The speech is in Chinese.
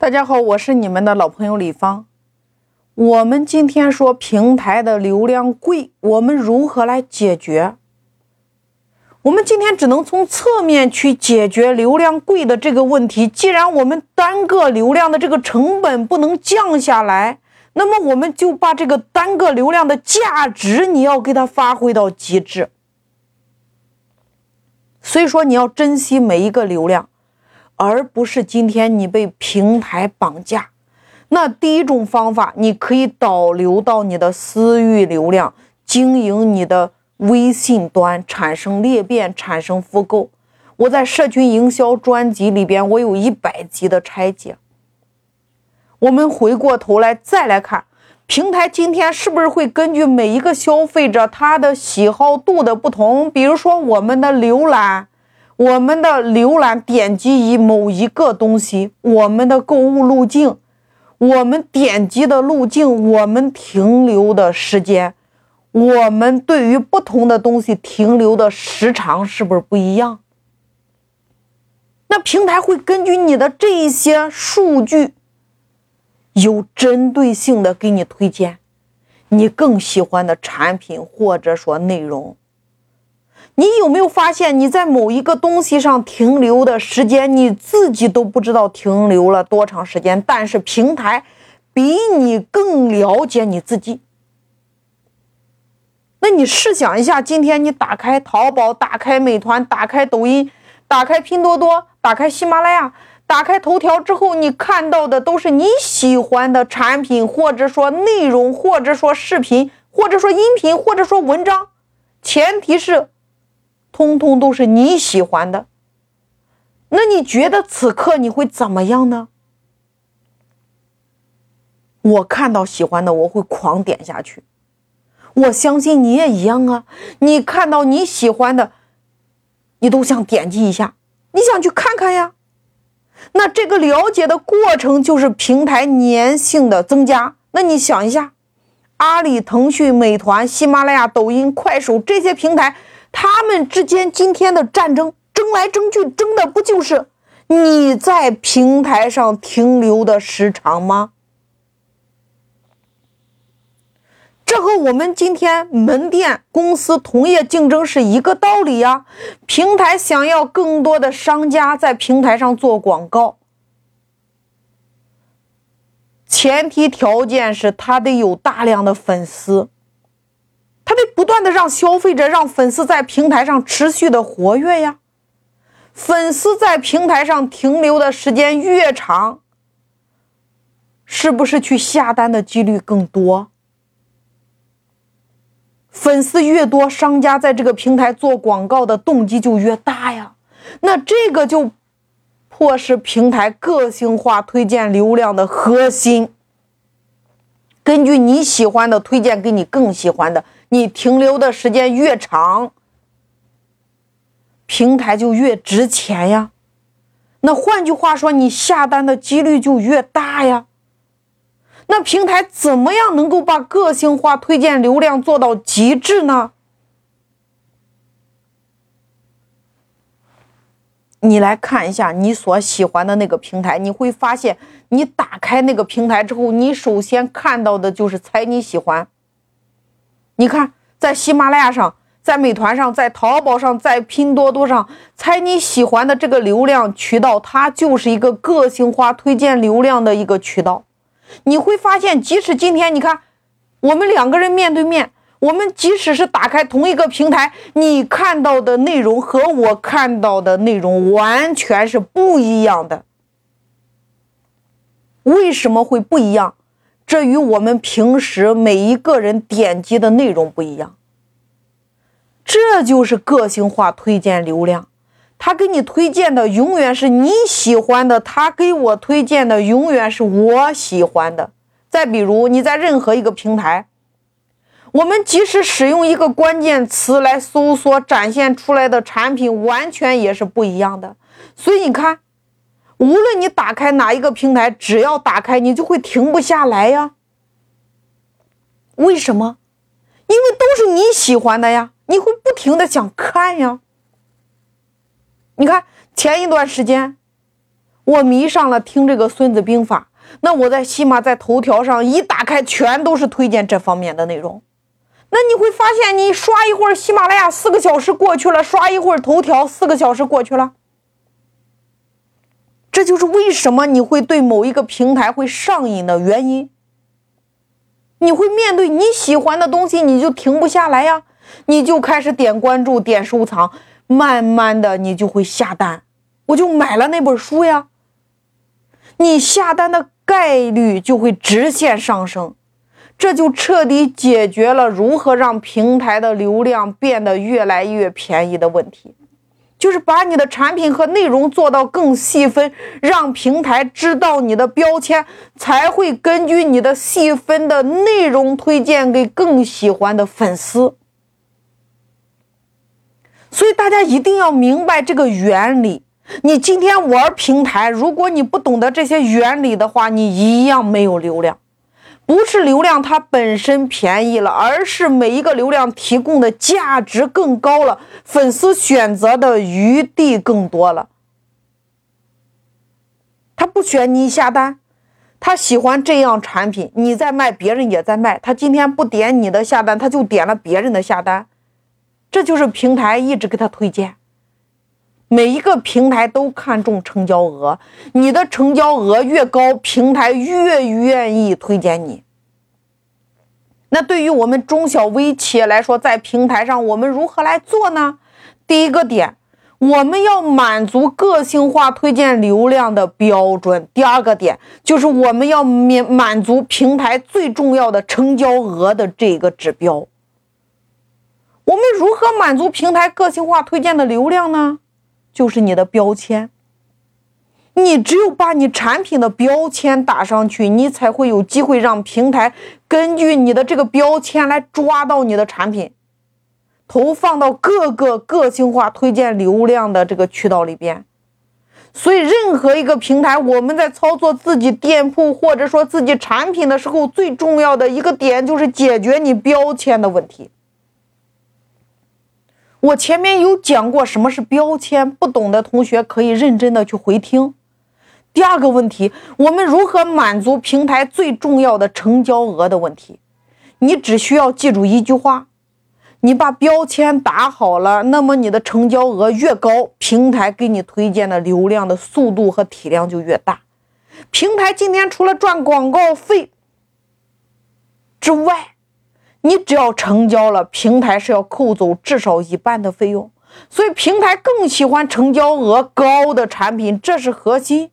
大家好，我是你们的老朋友李芳。我们今天说平台的流量贵，我们如何来解决？我们今天只能从侧面去解决流量贵的这个问题。既然我们单个流量的这个成本不能降下来，那么我们就把这个单个流量的价值，你要给它发挥到极致。所以说，你要珍惜每一个流量。而不是今天你被平台绑架，那第一种方法，你可以导流到你的私域流量，经营你的微信端，产生裂变，产生复购。我在社群营销专辑里边，我有一百集的拆解。我们回过头来再来看，平台今天是不是会根据每一个消费者他的喜好度的不同，比如说我们的浏览。我们的浏览点击于某一个东西，我们的购物路径，我们点击的路径，我们停留的时间，我们对于不同的东西停留的时长是不是不一样？那平台会根据你的这一些数据，有针对性的给你推荐你更喜欢的产品或者说内容。你有没有发现，你在某一个东西上停留的时间，你自己都不知道停留了多长时间，但是平台比你更了解你自己。那你试想一下，今天你打开淘宝、打开美团、打开抖音、打开拼多多、打开喜马拉雅、打开头条之后，你看到的都是你喜欢的产品，或者说内容，或者说视频，或者说音频，或者说文章，前提是。通通都是你喜欢的，那你觉得此刻你会怎么样呢？我看到喜欢的，我会狂点下去。我相信你也一样啊！你看到你喜欢的，你都想点击一下，你想去看看呀。那这个了解的过程就是平台粘性的增加。那你想一下，阿里、腾讯、美团、喜马拉雅、抖音、快手这些平台。他们之间今天的战争，争来争去，争的不就是你在平台上停留的时长吗？这和我们今天门店公司同业竞争是一个道理呀。平台想要更多的商家在平台上做广告，前提条件是他得有大量的粉丝。不断的让消费者、让粉丝在平台上持续的活跃呀。粉丝在平台上停留的时间越长，是不是去下单的几率更多？粉丝越多，商家在这个平台做广告的动机就越大呀。那这个就迫使平台个性化推荐流量的核心，根据你喜欢的推荐给你更喜欢的。你停留的时间越长，平台就越值钱呀。那换句话说，你下单的几率就越大呀。那平台怎么样能够把个性化推荐流量做到极致呢？你来看一下你所喜欢的那个平台，你会发现，你打开那个平台之后，你首先看到的就是猜你喜欢。你看，在喜马拉雅上，在美团上，在淘宝上，在拼多多上，猜你喜欢的这个流量渠道，它就是一个个性化推荐流量的一个渠道。你会发现，即使今天你看，我们两个人面对面，我们即使是打开同一个平台，你看到的内容和我看到的内容完全是不一样的。为什么会不一样？这与我们平时每一个人点击的内容不一样，这就是个性化推荐流量。他给你推荐的永远是你喜欢的，他给我推荐的永远是我喜欢的。再比如，你在任何一个平台，我们即使使用一个关键词来搜索，展现出来的产品完全也是不一样的。所以你看。无论你打开哪一个平台，只要打开，你就会停不下来呀。为什么？因为都是你喜欢的呀，你会不停的想看呀。你看前一段时间，我迷上了听这个《孙子兵法》，那我在喜马在头条上一打开，全都是推荐这方面的内容。那你会发现，你刷一会儿喜马拉雅，四个小时过去了；刷一会儿头条，四个小时过去了。这就是为什么你会对某一个平台会上瘾的原因。你会面对你喜欢的东西，你就停不下来呀，你就开始点关注、点收藏，慢慢的你就会下单，我就买了那本书呀。你下单的概率就会直线上升，这就彻底解决了如何让平台的流量变得越来越便宜的问题。就是把你的产品和内容做到更细分，让平台知道你的标签，才会根据你的细分的内容推荐给更喜欢的粉丝。所以大家一定要明白这个原理。你今天玩平台，如果你不懂得这些原理的话，你一样没有流量。不是流量它本身便宜了，而是每一个流量提供的价值更高了，粉丝选择的余地更多了。他不选你下单，他喜欢这样产品，你在卖，别人也在卖。他今天不点你的下单，他就点了别人的下单，这就是平台一直给他推荐。每一个平台都看重成交额，你的成交额越高，平台越愿意推荐你。那对于我们中小微企业来说，在平台上我们如何来做呢？第一个点，我们要满足个性化推荐流量的标准。第二个点，就是我们要满满足平台最重要的成交额的这个指标。我们如何满足平台个性化推荐的流量呢？就是你的标签，你只有把你产品的标签打上去，你才会有机会让平台根据你的这个标签来抓到你的产品，投放到各个个性化推荐流量的这个渠道里边。所以，任何一个平台，我们在操作自己店铺或者说自己产品的时候，最重要的一个点就是解决你标签的问题。我前面有讲过什么是标签，不懂的同学可以认真的去回听。第二个问题，我们如何满足平台最重要的成交额的问题？你只需要记住一句话：你把标签打好了，那么你的成交额越高，平台给你推荐的流量的速度和体量就越大。平台今天除了赚广告费之外，你只要成交了，平台是要扣走至少一半的费用，所以平台更喜欢成交额高的产品，这是核心。